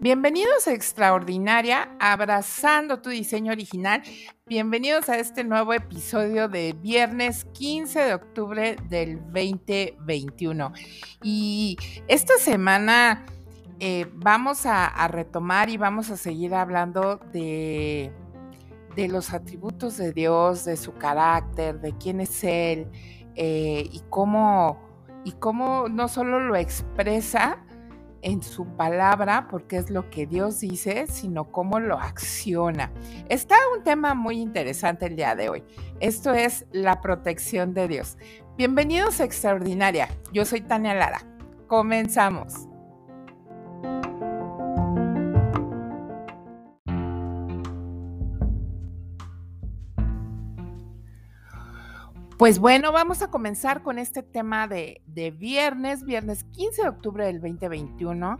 Bienvenidos a Extraordinaria, abrazando tu diseño original. Bienvenidos a este nuevo episodio de viernes 15 de octubre del 2021. Y esta semana eh, vamos a, retomar y vamos a seguir hablando de, de, los atributos de Dios, de su carácter, de quién es Él eh, y, cómo, y cómo no solo lo expresa, en su palabra, porque es lo que Dios dice, sino cómo lo acciona. Está un tema muy interesante el día de hoy. Esto es la protección de Dios. Bienvenidos a Extraordinaria. Yo soy Tania Lara. Comenzamos. Pues bueno, vamos a comenzar con este tema de, viernes, viernes 15 de octubre del 2021,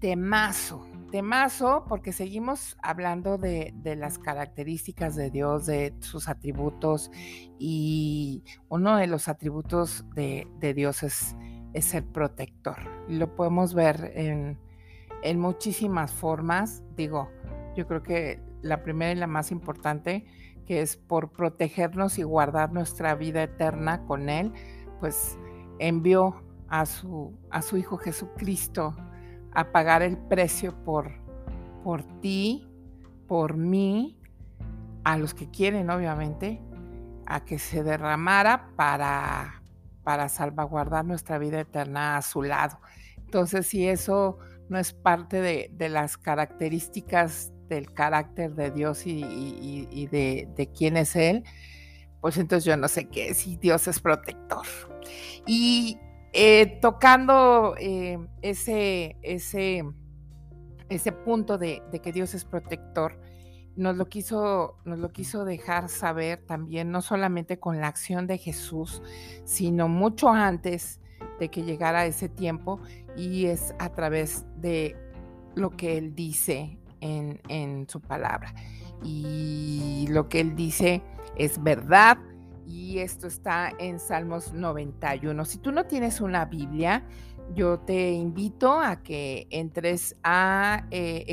temazo, temazo, porque seguimos hablando de, las características de Dios, de sus atributos, y uno de los atributos de, Dios es, es ser protector. Lo podemos ver en, en muchísimas formas, digo, yo creo que la primera y la más importante que es por protegernos y guardar nuestra vida eterna con Él, pues envió a su, a su Hijo Jesucristo a pagar el precio por, por ti, por mí, a los que quieren, obviamente, a que se derramara para, para salvaguardar nuestra vida eterna a su lado. Entonces, si eso no es parte de, de las características del carácter de Dios y, de, quién es Él, pues entonces yo no sé qué, si Dios es protector. Y eh, tocando eh, ese, ese, ese punto de, que Dios es protector, nos lo, quiso, nos lo quiso dejar saber también, no solamente con la acción de Jesús, sino mucho antes de que llegara ese tiempo, y es a través de lo que Él dice en, su palabra. Y lo que él dice es verdad. Y esto está en Salmos 91. Si tú no tienes una Biblia, yo te invito a que entres a eh,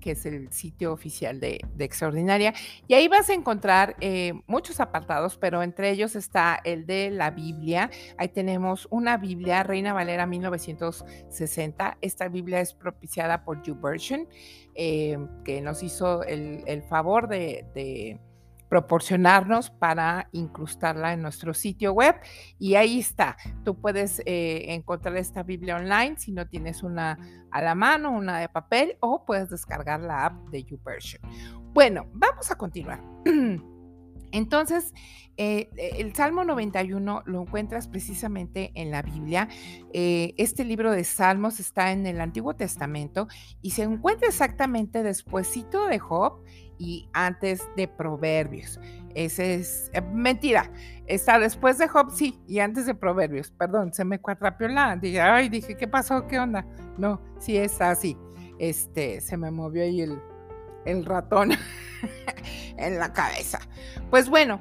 que es el sitio oficial de, Extraordinaria. Y ahí vas a encontrar eh, muchos apartados, pero entre ellos está el de la Biblia. Ahí tenemos una Biblia, Reina Valera 1960. Esta Biblia es propiciada por YouVersion, eh, que nos hizo el, favor de proporcionarnos para incrustarla en nuestro sitio web y ahí está. Tú puedes eh, encontrar esta Biblia online si no tienes una a la mano, una de papel o puedes descargar la app de YouVersion. Bueno, vamos a continuar. Entonces, eh, el Salmo 91 lo encuentras precisamente en la Biblia. Eh, este libro de Salmos está en el Antiguo Testamento y se encuentra exactamente despuesito de Job y antes de Proverbios. Ese es eh, mentira. Está después de Job, sí, y antes de Proverbios. Perdón, se me cuatrapió la. Dije, ay, dije, ¿qué pasó? ¿Qué onda? No, sí está así. Este, se me movió ahí el, el ratón en la cabeza. Pues bueno,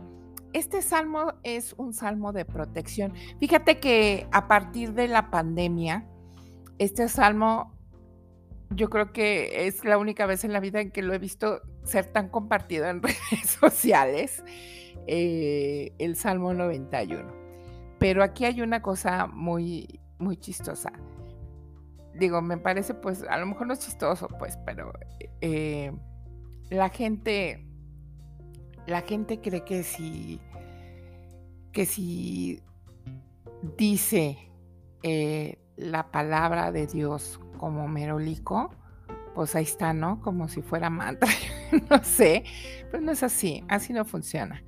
este salmo es un salmo de protección. Fíjate que a partir de la pandemia, este salmo yo creo que es la única vez en la vida en que lo he visto ser tan compartido en redes sociales, eh, el Salmo 91. Pero aquí hay una cosa muy, muy chistosa. Digo, me parece, pues, a lo mejor no es chistoso, pues, pero eh, la gente, la gente cree que si, que si dice eh, la palabra de Dios como merolico, pues ahí está, ¿no? Como si fuera mantra, no sé, pero no es así, así no funciona.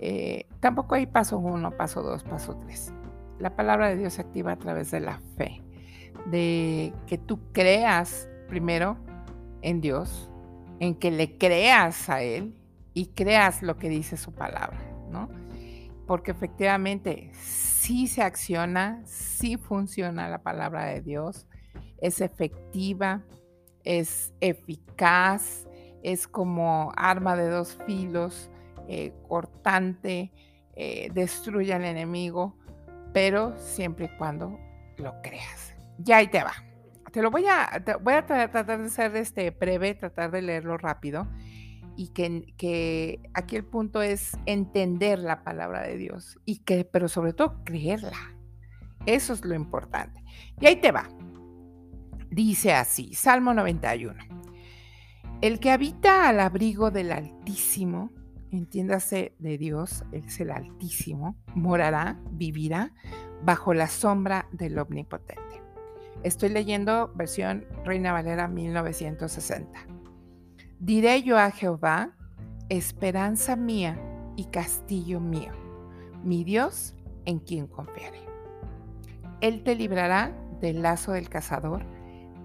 Eh, tampoco hay paso uno, paso dos, paso tres. La palabra de Dios se activa a través de la fe, de que tú creas primero en Dios, en que le creas a Él y creas lo que dice su palabra, ¿no? Porque efectivamente sí se acciona, sí funciona la palabra de Dios, es efectiva, es eficaz, es como arma de dos filos, eh, cortante, eh, destruye al enemigo, pero siempre y cuando lo creas. Ya ahí te va. Te lo voy a, voy a tratar de ser este breve, tratar de leerlo rápido y que, que, aquí el punto es entender la palabra de Dios y que, pero sobre todo creerla. Eso es lo importante. Y ahí te va. Dice así, Salmo 91. El que habita al abrigo del Altísimo, entiéndase de Dios, es el Altísimo, morará, vivirá bajo la sombra del Omnipotente. Estoy leyendo versión Reina Valera 1960. Diré yo a Jehová, esperanza mía y castillo mío, mi Dios en quien confiaré. Él te librará del lazo del cazador,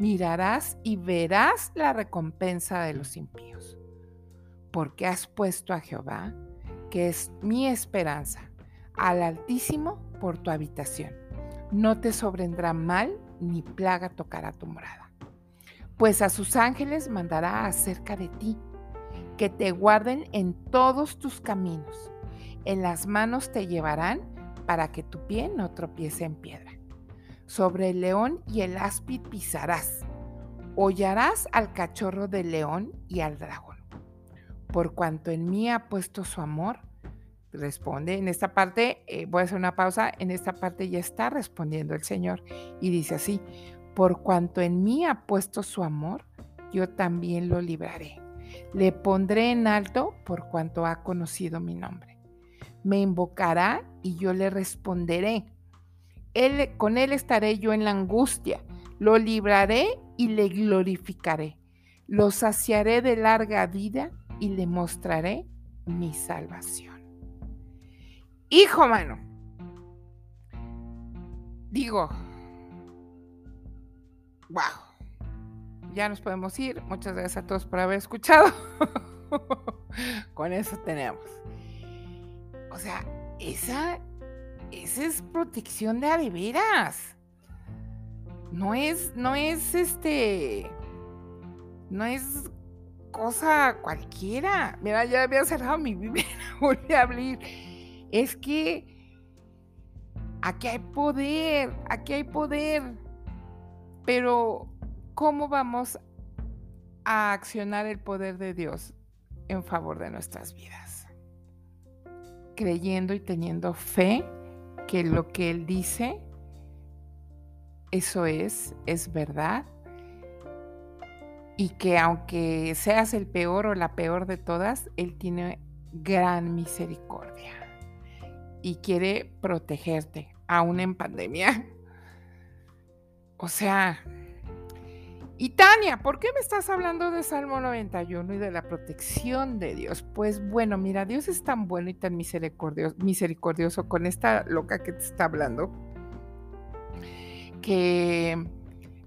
mirarás y verás la recompensa de los impíos. Porque has puesto a Jehová, que es mi esperanza, al Altísimo por tu habitación. No te sobrendrá mal ni plaga tocará tu morada. Pues a sus ángeles mandará acerca de ti, que te guarden en todos tus caminos. En las manos te llevarán para que tu pie no tropiece en piedra. Sobre el león y el áspid pisarás. Hollarás al cachorro del león y al dragón. Por cuanto en mí ha puesto su amor, responde. En esta parte, eh, voy a hacer una pausa, en esta parte ya está respondiendo el Señor y dice así, por cuanto en mí ha puesto su amor, yo también lo libraré. Le pondré en alto por cuanto ha conocido mi nombre. Me invocará y yo le responderé. Él, con él estaré yo en la angustia. Lo libraré y le glorificaré. Lo saciaré de larga vida y le mostraré mi salvación. Hijo, mano. Digo, wow. Ya nos podemos ir. Muchas gracias a todos por haber escuchado. Con eso tenemos. O sea, esa, esa es protección de adeveras. No es, no es este, no es cosa cualquiera. Mira, ya había cerrado mi Biblia, volví a abrir es que aquí hay poder, aquí hay poder, pero ¿cómo vamos a accionar el poder de Dios en favor de nuestras vidas? Creyendo y teniendo fe que lo que Él dice, eso es, es verdad. Y que aunque seas el peor o la peor de todas, Él tiene gran misericordia y quiere protegerte, aún en pandemia. O sea, y Tania, ¿por qué me estás hablando de Salmo 91 y de la protección de Dios? Pues bueno, mira, Dios es tan bueno y tan misericordioso, con esta loca que te está hablando, que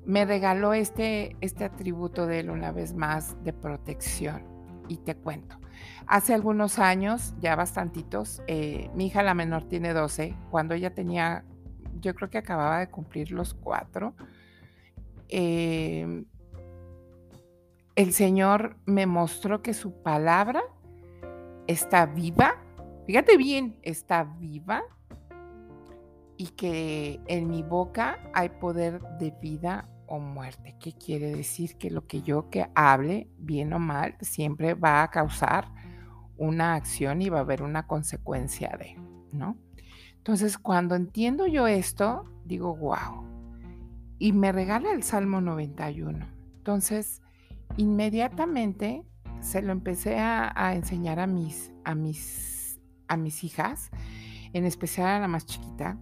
me regaló este, este atributo de él una vez más de protección. Y te cuento. Hace algunos años, ya bastantitos, eh, mi hija la menor tiene 12, cuando ella tenía, yo creo que acababa de cumplir los cuatro, em, el Señor me mostró que su palabra está viva, fíjate bien, está viva y que en mi boca hay poder de vida o muerte. ¿Qué quiere decir? Que lo que yo que hable, bien o mal, siempre va a causar una acción y va a haber una consecuencia de, ¿no? Entonces, cuando entiendo yo esto, digo, wow. Y me regala el Salmo 91. Entonces, inmediatamente se lo empecé a, enseñar a mis, a, mis, a mis hijas, en especial a la más chiquita,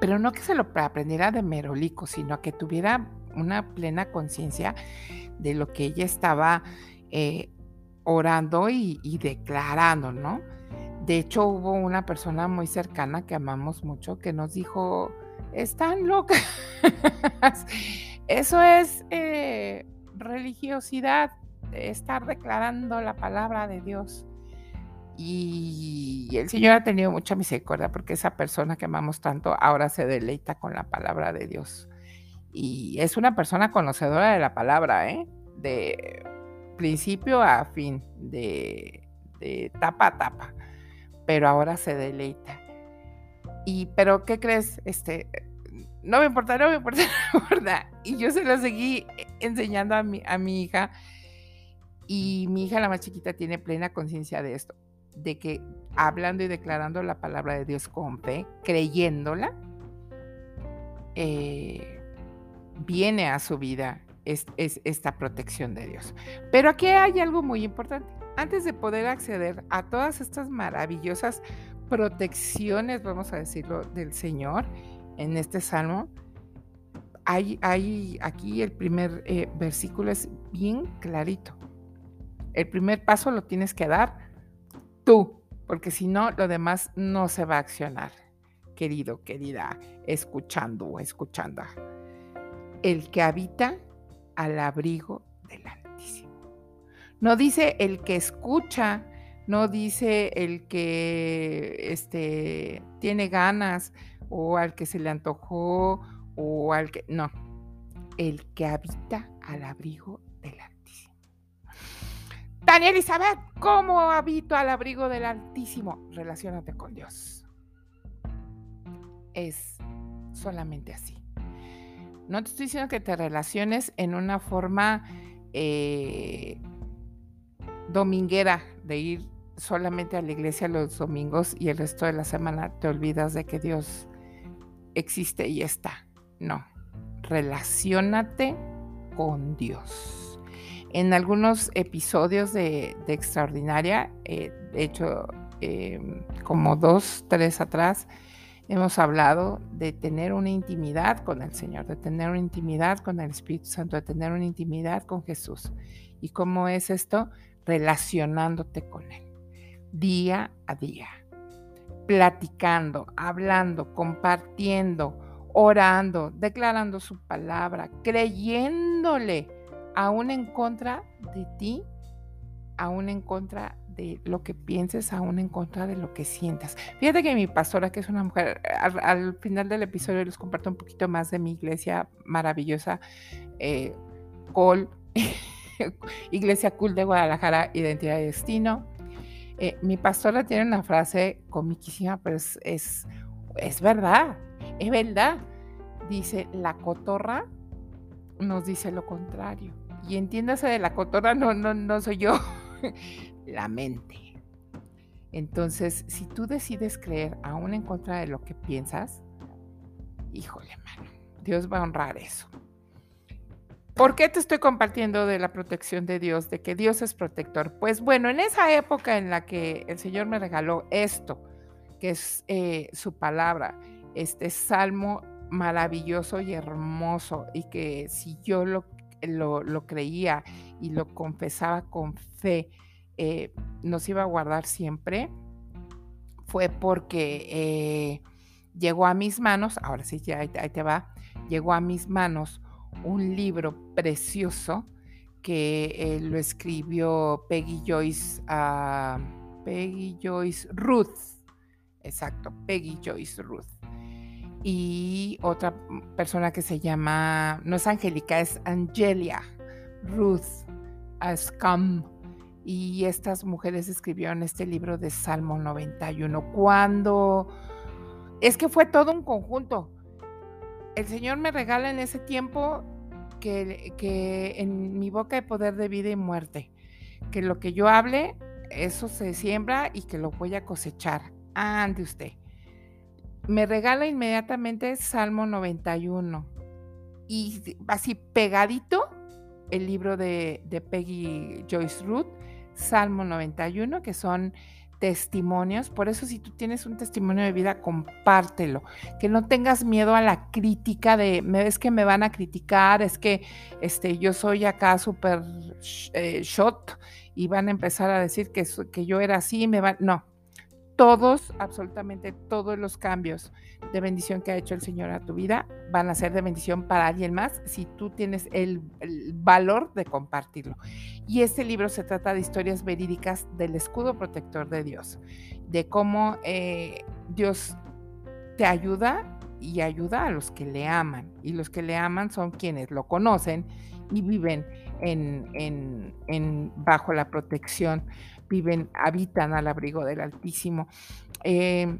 pero no que se lo aprendiera de merolico, sino que tuviera una plena conciencia de lo que ella estaba eh, orando y, y declarando, ¿no? De hecho, hubo una persona muy cercana que amamos mucho que nos dijo, están locas. Eso es eh, religiosidad, estar declarando la palabra de Dios. Y el Señor ha tenido mucha misericordia porque esa persona que amamos tanto ahora se deleita con la palabra de Dios. Y es una persona conocedora de la palabra, ¿eh? De principio a fin, de, de tapa a tapa. Pero ahora se deleita. Y, pero, ¿qué crees? Este, no me importa, no me importa, no me importa. Y yo se lo seguí enseñando a mi, a mi hija. Y mi hija, la más chiquita, tiene plena conciencia de esto, de que hablando y declarando la palabra de Dios con fe, creyéndola, eh, viene a su vida es, esta protección de Dios. Pero aquí hay algo muy importante. Antes de poder acceder a todas estas maravillosas protecciones, vamos a decirlo, del Señor, en este salmo, hay, aquí el primer eh, versículo es bien clarito. El primer paso lo tienes que dar tú, porque si no, lo demás no se va a accionar, querido, querida, escuchando o escuchando. El que habita al abrigo del Altísimo. No dice el que escucha, no dice el que este, tiene ganas, o al que se le antojó o al que... No, el que habita al abrigo del Altísimo. Tania Elizabeth, ¿cómo habito al abrigo del Altísimo? Relaciónate con Dios. Es solamente así. No te estoy diciendo que te relaciones en una forma eh, dominguera de ir solamente a la iglesia los domingos y el resto de la semana te olvidas de que Dios existe y está. No, relaciónate con Dios. En algunos episodios de, Extraordinaria, eh, de hecho, em, como dos, tres atrás, hemos hablado de tener una intimidad con el Señor, de tener una intimidad con el Espíritu Santo, de tener una intimidad con Jesús. ¿Y cómo es esto? Relacionándote con Él, día a día platicando, hablando, compartiendo, orando, declarando su palabra, creyéndole, aún en contra de ti, aún en contra de lo que pienses, aún en contra de lo que sientas. Fíjate que mi pastora, que es una mujer, al, final del episodio les comparto un poquito más de mi iglesia maravillosa, eh, Iglesia Cool de Guadalajara, Identidad y Destino. Eh, mi pastora tiene una frase comiquísima, pero es, es, verdad, es verdad. Dice, la cotorra nos dice lo contrario. Y entiéndase de la cotorra, no, no, no soy yo, la mente. Entonces, si tú decides creer aún en contra de lo que piensas, híjole, mano, Dios va a honrar eso. ¿Por qué te estoy compartiendo de la protección de Dios, de que Dios es protector? Pues bueno, en esa época en la que el Señor me regaló esto, que es eh, su palabra, este salmo maravilloso y hermoso, y que si yo lo, lo, creía y lo confesaba con fe, eh, nos iba a guardar siempre, fue porque eh, llegó a mis manos, ahora sí, ya ahí te va, llegó a mis manos un libro precioso que eh, lo escribió Peggy Joyce, uh, Peggy Joyce Ruth, exacto, Peggy Joyce Ruth. Y otra persona que se llama, no es Angélica, es Angelia Ruth Ascam. Y estas mujeres escribieron este libro de Salmo 91. Cuando es que fue todo un conjunto el Señor me regala en ese tiempo que, que en mi boca hay poder de vida y muerte. Que lo que yo hable, eso se siembra y que lo voy a cosechar. Ande usted. Me regala inmediatamente Salmo 91. Y así pegadito el libro de, de Peggy Joyce Ruth, Salmo 91, que son testimonios. Por eso si tú tienes un testimonio de vida, compártelo. Que no tengas miedo a la crítica de, es que me van a criticar, es que este, yo soy acá súper eh, shot y van a empezar a decir que, que yo era así, me van... No, todos, absolutamente todos los cambios de bendición que ha hecho el Señor a tu vida van a ser de bendición para alguien más si tú tienes el, valor de compartirlo. Y este libro se trata de historias verídicas del escudo protector de Dios, de cómo eh, Dios te ayuda y ayuda a los que le aman. Y los que le aman son quienes lo conocen y viven en, bajo la protección viven, habitan al abrigo del Altísimo. Eh,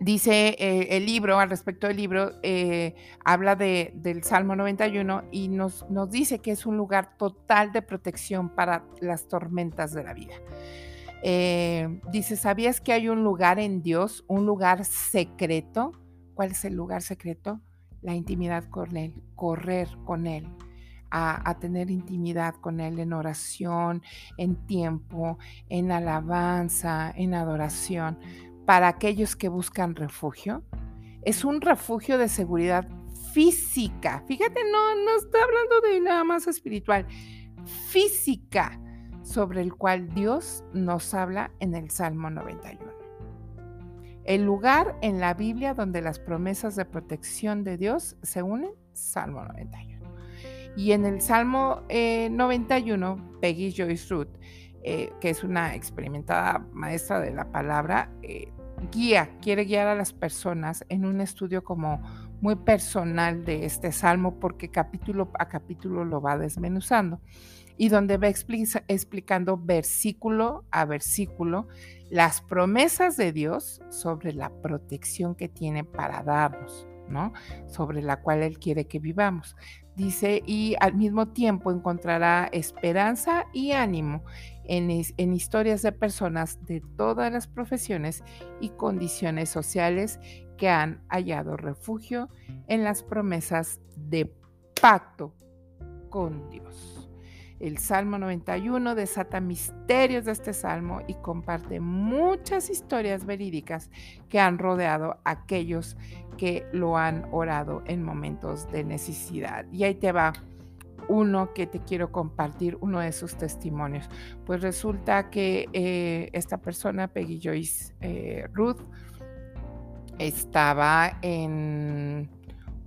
dice eh, el libro, al respecto del libro, eh, habla de, del Salmo 91 y nos, nos dice que es un lugar total de protección para las tormentas de la vida. dice, ¿sabías que hay un lugar en Dios, un lugar secreto? ¿Cuál es el lugar secreto? La intimidad con Él, correr con Él a, tener intimidad con Él en oración, en tiempo, en alabanza, en adoración, para aquellos que buscan refugio. Es un refugio de seguridad física. Fíjate, no, no está hablando de nada más espiritual, física, sobre el cual Dios nos habla en el Salmo 91. El lugar en la Biblia donde las promesas de protección de Dios se unen, Salmo 91. Y en el Salmo 91, eh, Peggy Joyce Ruth, eh, que es una experimentada maestra de la palabra, eh, guía, quiere guiar a las personas en un estudio como muy personal de este salmo porque capítulo a capítulo lo va desmenuzando y donde va explicando versículo a versículo las promesas de Dios sobre la protección que tiene para darnos, ¿no? Sobre la cual Él quiere que vivamos. Dice, y al mismo tiempo encontrará esperanza y ánimo en, en, historias de personas de todas las profesiones y condiciones sociales que han hallado refugio en las promesas de pacto con Dios. El Salmo 91 desata misterios de este salmo y comparte muchas historias verídicas que han rodeado a aquellos que lo han orado en momentos de necesidad. Y ahí te va uno que te quiero compartir, uno de sus testimonios. Pues resulta que eh, esta persona, Peggy Joyce eh, Ruth, estaba en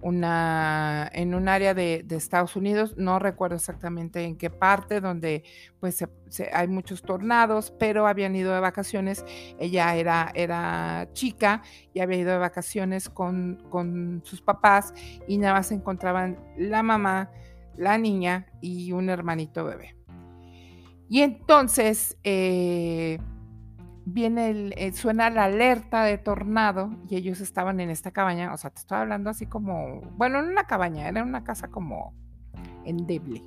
una, en un área de, Estados Unidos, no recuerdo exactamente en qué parte, donde pues hay muchos tornados, pero habían ido de vacaciones, ella era, era chica y había ido de vacaciones con, con sus papás y nada más se encontraban la mamá, la niña y un hermanito bebé. Y entonces, eh, viene el, eh, suena la alerta de tornado y ellos estaban en esta cabaña, o sea, te estoy hablando así como, bueno, no una cabaña, era una casa como endeble.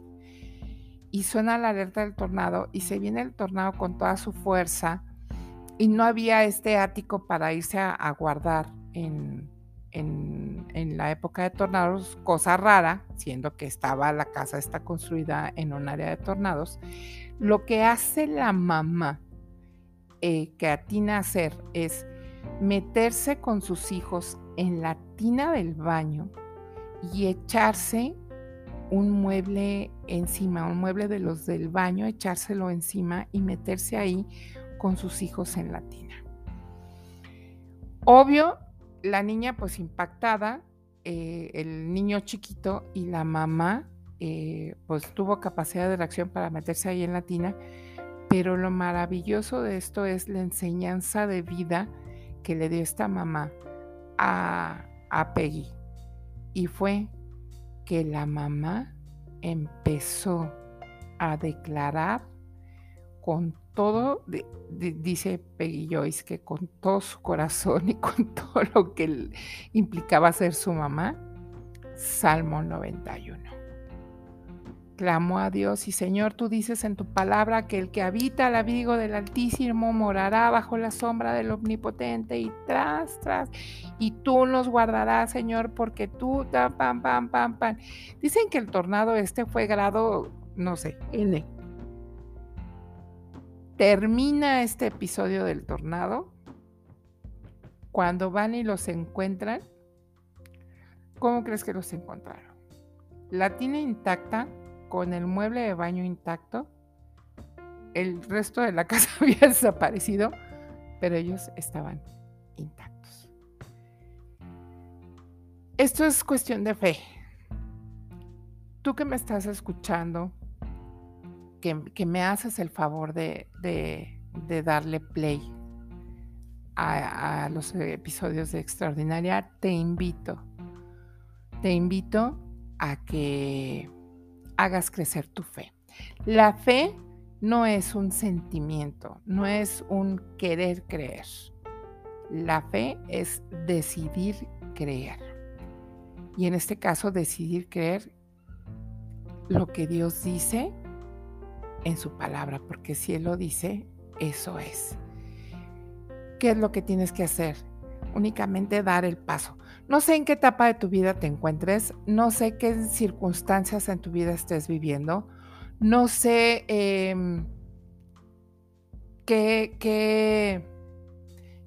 Y suena la alerta del tornado y se viene el tornado con toda su fuerza y no había este ático para irse a, guardar en, en, en, la época de tornados, cosa rara, siendo que estaba la casa está construida en un área de tornados. Lo que hace la mamá eh, que atina a hacer es meterse con sus hijos en la tina del baño y echarse un mueble encima, un mueble de los del baño, echárselo encima y meterse ahí con sus hijos en la tina. Obvio, la niña pues impactada, eh, el niño chiquito y la mamá eh, pues tuvo capacidad de reacción para meterse ahí en la tina pero lo maravilloso de esto es la enseñanza de vida que le dio esta mamá a, Peggy. Y fue que la mamá empezó a declarar con todo, dice Peggy Joyce, que con todo su corazón y con todo lo que implicaba ser su mamá, Salmo 91 clamó a Dios y Señor, tú dices en tu palabra que el que habita al abrigo del Altísimo morará bajo la sombra del Omnipotente y tras, tras, y tú nos guardarás, Señor, porque tú, pam, pam, pam, pam, pam. Dicen que el tornado este fue grado, no sé, N. termina este episodio del tornado, cuando van y los encuentran, ¿cómo crees que los encontraron? La tina intacta, con el mueble de baño intacto, el resto de la casa había desaparecido, pero ellos estaban intactos. Esto es cuestión de fe. Tú que me estás escuchando, que, me haces el favor de, darle play a, a, los episodios de Extraordinaria, te invito, te invito a que hagas crecer tu fe. La fe no es un sentimiento, no es un querer creer. La fe es decidir creer. Y en este caso, decidir creer lo que Dios dice en su palabra, porque si Él lo dice, eso es. ¿Qué es lo que tienes que hacer? Únicamente dar el paso. No sé en qué etapa de tu vida te encuentres, no sé qué circunstancias en tu vida estés viviendo, no sé em, qué, qué,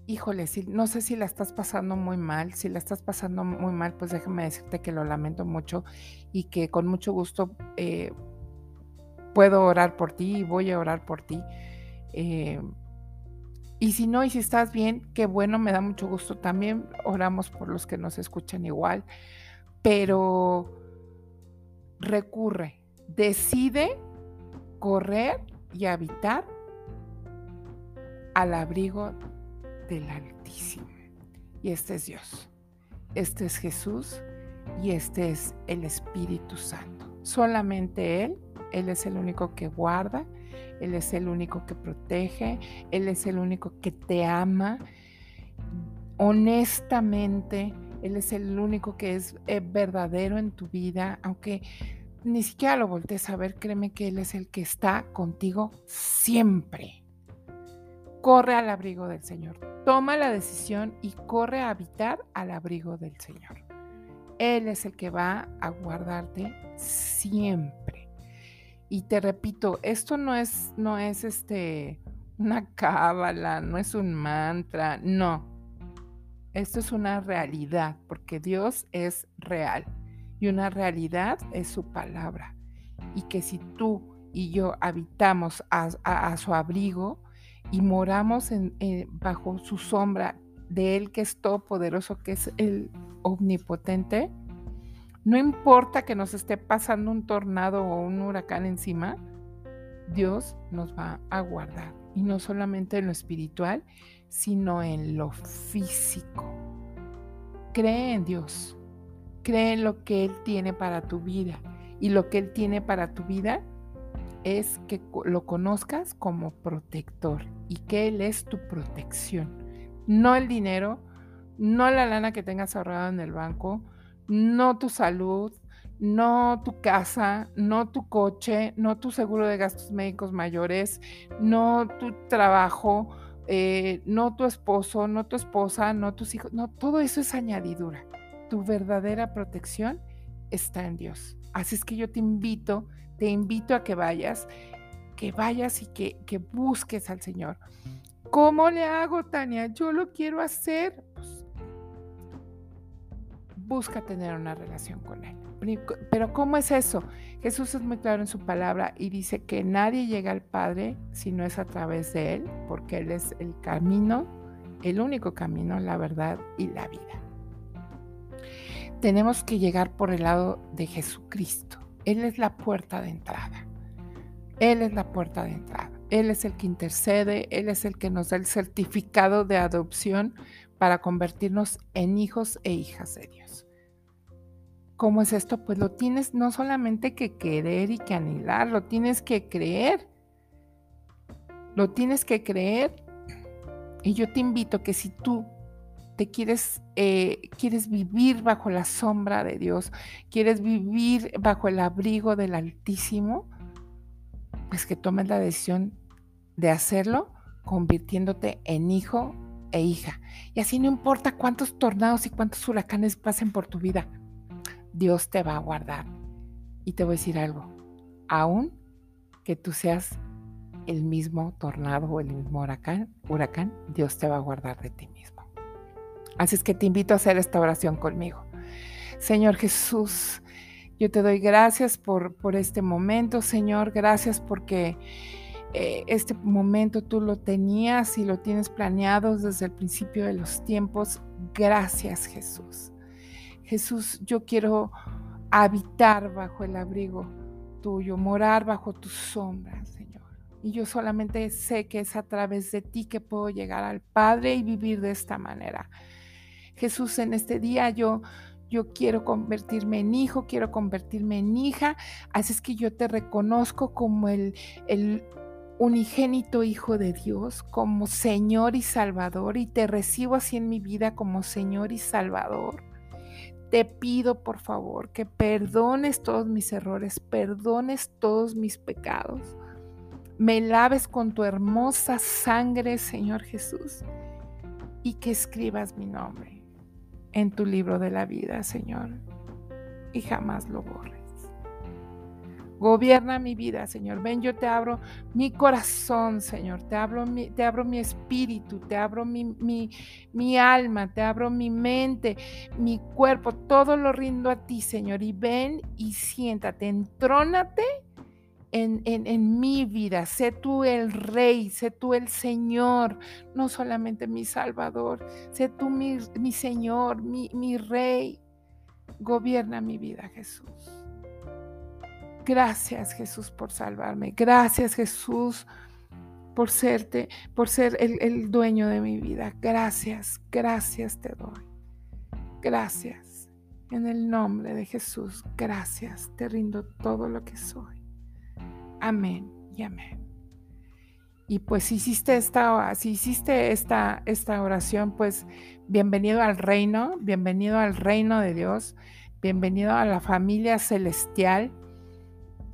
híjole, si, no sé si la estás pasando muy mal, si la estás pasando muy mal, pues déjame decirte que lo lamento mucho y que con mucho gusto eh, puedo orar por ti y voy a orar por ti. Eh, y si no, y si estás bien, qué bueno, me da mucho gusto. También oramos por los que nos escuchan igual, pero recurre, decide correr y habitar al abrigo del Altísimo. Y este es Dios, este es Jesús y este es el Espíritu Santo. Solamente Él él es el único que guarda, Él es el único que protege, Él es el único que te ama honestamente. Él es el único que es eh, verdadero en tu vida, aunque ni siquiera lo voltees a ver, créeme que Él es el que está contigo siempre. Corre al abrigo del Señor. Toma la decisión y corre a habitar al abrigo del Señor. Él es el que va a guardarte siempre. Y te repito, esto no es, no es este, una cábala, no es un mantra, no. Esto es una realidad, porque Dios es real. Y una realidad es su palabra. Y que si tú y yo habitamos a, su abrigo y moramos eh, bajo su sombra de Él que es todopoderoso, que es el omnipotente, no importa que nos esté pasando un tornado o un huracán encima, Dios nos va a guardar. Y no solamente en lo espiritual, sino en lo físico. Cree en Dios. Cree en lo que Él tiene para tu vida. Y lo que Él tiene para tu vida es que lo conozcas como protector y que Él es tu protección. No el dinero, no la lana que tengas ahorrada en el banco, no tu salud, no tu casa, no tu coche, no tu seguro de gastos médicos mayores, no tu trabajo, eh, no tu esposo, no tu esposa, no tus hijos, no, todo eso es añadidura. Tu verdadera protección está en Dios. Así es que yo te invito, te invito a que vayas, que vayas y que, que busques al Señor. ¿Cómo le hago, Tania? Yo lo quiero hacer. Busca tener una relación con Él. Pero ¿cómo es eso? Jesús es muy claro en su palabra y dice que nadie llega al Padre si no es a través de Él, porque Él es el camino, el único camino, la verdad y la vida. Tenemos que llegar por el lado de Jesucristo. Él es la puerta de entrada. Él es la puerta de entrada. Él es el que intercede, Él es el que nos da el certificado de adopción para convertirnos en hijos e hijas de Dios. ¿Cómo es esto? Pues lo tienes no solamente que querer y que anhelar, lo tienes que creer. Lo tienes que creer. Y yo te invito que si tú te quieres, eh, quieres vivir bajo la sombra de Dios, quieres vivir bajo el abrigo del Altísimo, pues que tomes la decisión de hacerlo convirtiéndote en hijo e hija. Y así no importa cuántos tornados y cuántos huracanes pasen por tu vida, Dios te va a guardar. Y te voy a decir algo, aún que tú seas el mismo tornado o el mismo huracán, huracán, Dios te va a guardar de ti mismo. Así es que te invito a hacer esta oración conmigo. Señor Jesús, yo te doy gracias por, por este momento, Señor. Gracias porque eh, este momento tú lo tenías y lo tienes planeado desde el principio de los tiempos. Gracias, Jesús. Jesús, yo quiero habitar bajo el abrigo tuyo, morar bajo tus sombras, Señor. Y yo solamente sé que es a través de ti que puedo llegar al Padre y vivir de esta manera. Jesús, en este día yo yo quiero convertirme en hijo, quiero convertirme en hija, así es que yo te reconozco como el, el unigénito Hijo de Dios, como Señor y Salvador, y te recibo así en mi vida como Señor y Salvador. Te pido por favor que perdones todos mis errores, perdones todos mis pecados. Me laves con tu hermosa sangre, Señor Jesús, y que escribas mi nombre en tu libro de la vida, Señor, y jamás lo borres. Gobierna mi vida, Señor. Ven, yo te abro mi corazón, Señor. Te abro mi, te abro mi espíritu, te abro mi, mi, mi, alma, te abro mi mente, mi cuerpo. Todo lo rindo a ti, Señor. Y ven y siéntate, entrónate en, en, en, mi vida. Sé tú el Rey, sé tú el Señor, no solamente mi Salvador. Sé tú mi, mi Señor, mi, mi Rey. Gobierna mi vida, Jesús. Gracias Jesús por salvarme. Gracias Jesús por serte, por ser el, el dueño de mi vida. Gracias, gracias te doy. Gracias. En el nombre de Jesús, gracias. Te rindo todo lo que soy. Amén y amén. Y pues si hiciste esta, si hiciste esta, esta oración, pues bienvenido al reino, bienvenido al reino de Dios, bienvenido a la familia celestial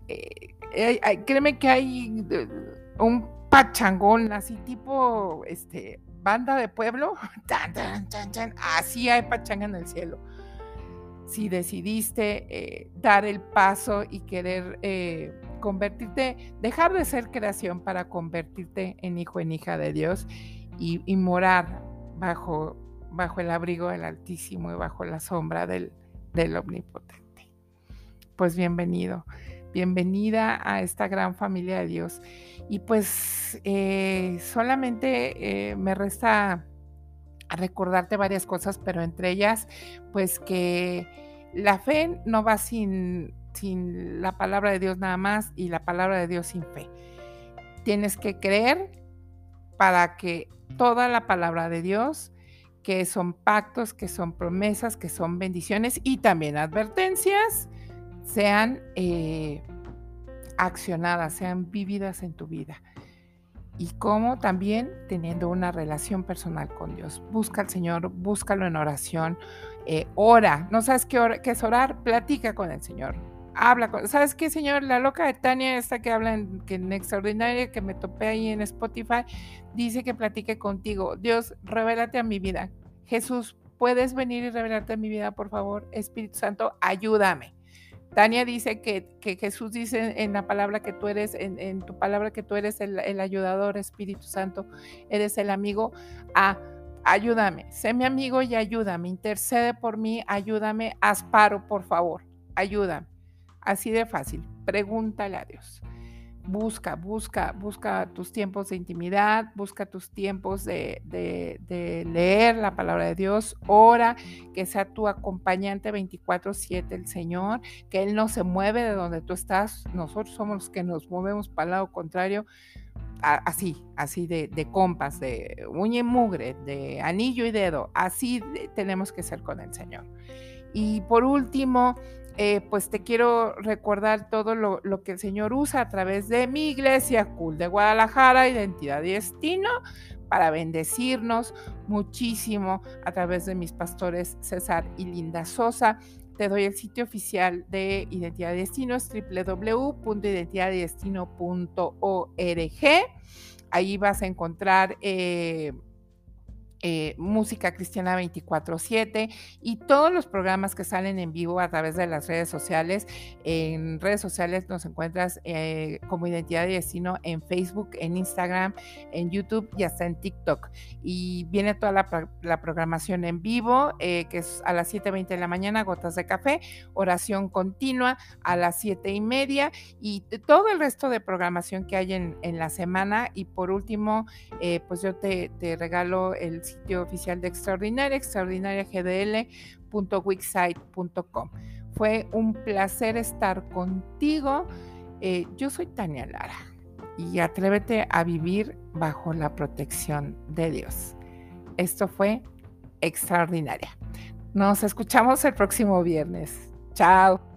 eh, créeme que hay un pachangón así tipo este banda de pueblo, así hay pachanga en el cielo. Si decidiste eh, dar el paso y querer eh, convertirte, dejar de ser creación para convertirte en hijo, en hija de Dios y, morar bajo, bajo el abrigo del Altísimo y bajo la sombra del, del Omnipotente. Pues bienvenido bienvenida a esta gran familia de Dios. Y pues eh, solamente eh, me resta recordarte varias cosas, pero entre ellas, pues que la fe no va sin, sin la palabra de Dios nada más y la palabra de Dios sin fe. Tienes que creer para que toda la palabra de Dios que son pactos, que son promesas, que son bendiciones y también advertencias, sean eh, accionadas, sean vividas en tu vida. Y como también teniendo una relación personal con Dios. Busca al Señor, búscalo en oración, eh, ora. ¿No sabes qué, qué, es orar? Platica con el Señor. Habla con... ¿Sabes qué, Señor? La loca de Tania, esta que habla en, que en Extraordinaria, que me topé ahí en Spotify, dice que platique contigo. Dios, revélate a mi vida. Jesús, ¿puedes venir y revelarte a mi vida, por favor? Espíritu Santo, ayúdame. Tania dice que, Jesús dice en la palabra que tú eres, en, tu palabra que tú eres el, ayudador, Espíritu Santo, eres el amigo. Ah, ayúdame, sé mi amigo y ayúdame, intercede por mí, ayúdame, asparo, por favor, ayúdame. Así de fácil, pregúntale a Dios busca, busca, busca tus tiempos de intimidad, busca tus tiempos de, leer la palabra de Dios, ora, que sea tu acompañante 24/7 el Señor, que Él no se mueve de donde tú estás, nosotros somos los que nos movemos para el lado contrario, así, así de, de compas, de uña y mugre, de anillo y dedo, así tenemos que ser con el Señor. Y por último, eh, pues te quiero recordar todo lo, que el Señor usa a través de mi iglesia, Cool de Guadalajara, Identidad y Destino, para bendecirnos muchísimo a través de mis pastores César y Linda Sosa. Te doy el sitio oficial de Identidad y Destino, es www.identidaddestino.org. Ahí vas a encontrar... Eh, eh, música cristiana 24/7 y todos los programas que salen en vivo a través de las redes sociales. En redes sociales nos encuentras eh, como Identidad y Destino en Facebook, en Instagram, en YouTube y hasta en TikTok. Y viene toda la, programación en vivo, eh, que es a las 7.20 de la mañana, gotas de café, oración continua a las 7 y media y todo el resto de programación que hay en, la semana. Y por último, pues yo te, te regalo el sitio oficial de Extraordinaria, extraordinariagdl.wixsite.com. Fue un placer estar contigo. Eh, yo soy Tania Lara y atrévete a vivir bajo la protección de Dios. Esto fue Extraordinaria. Nos escuchamos el próximo viernes. Chao.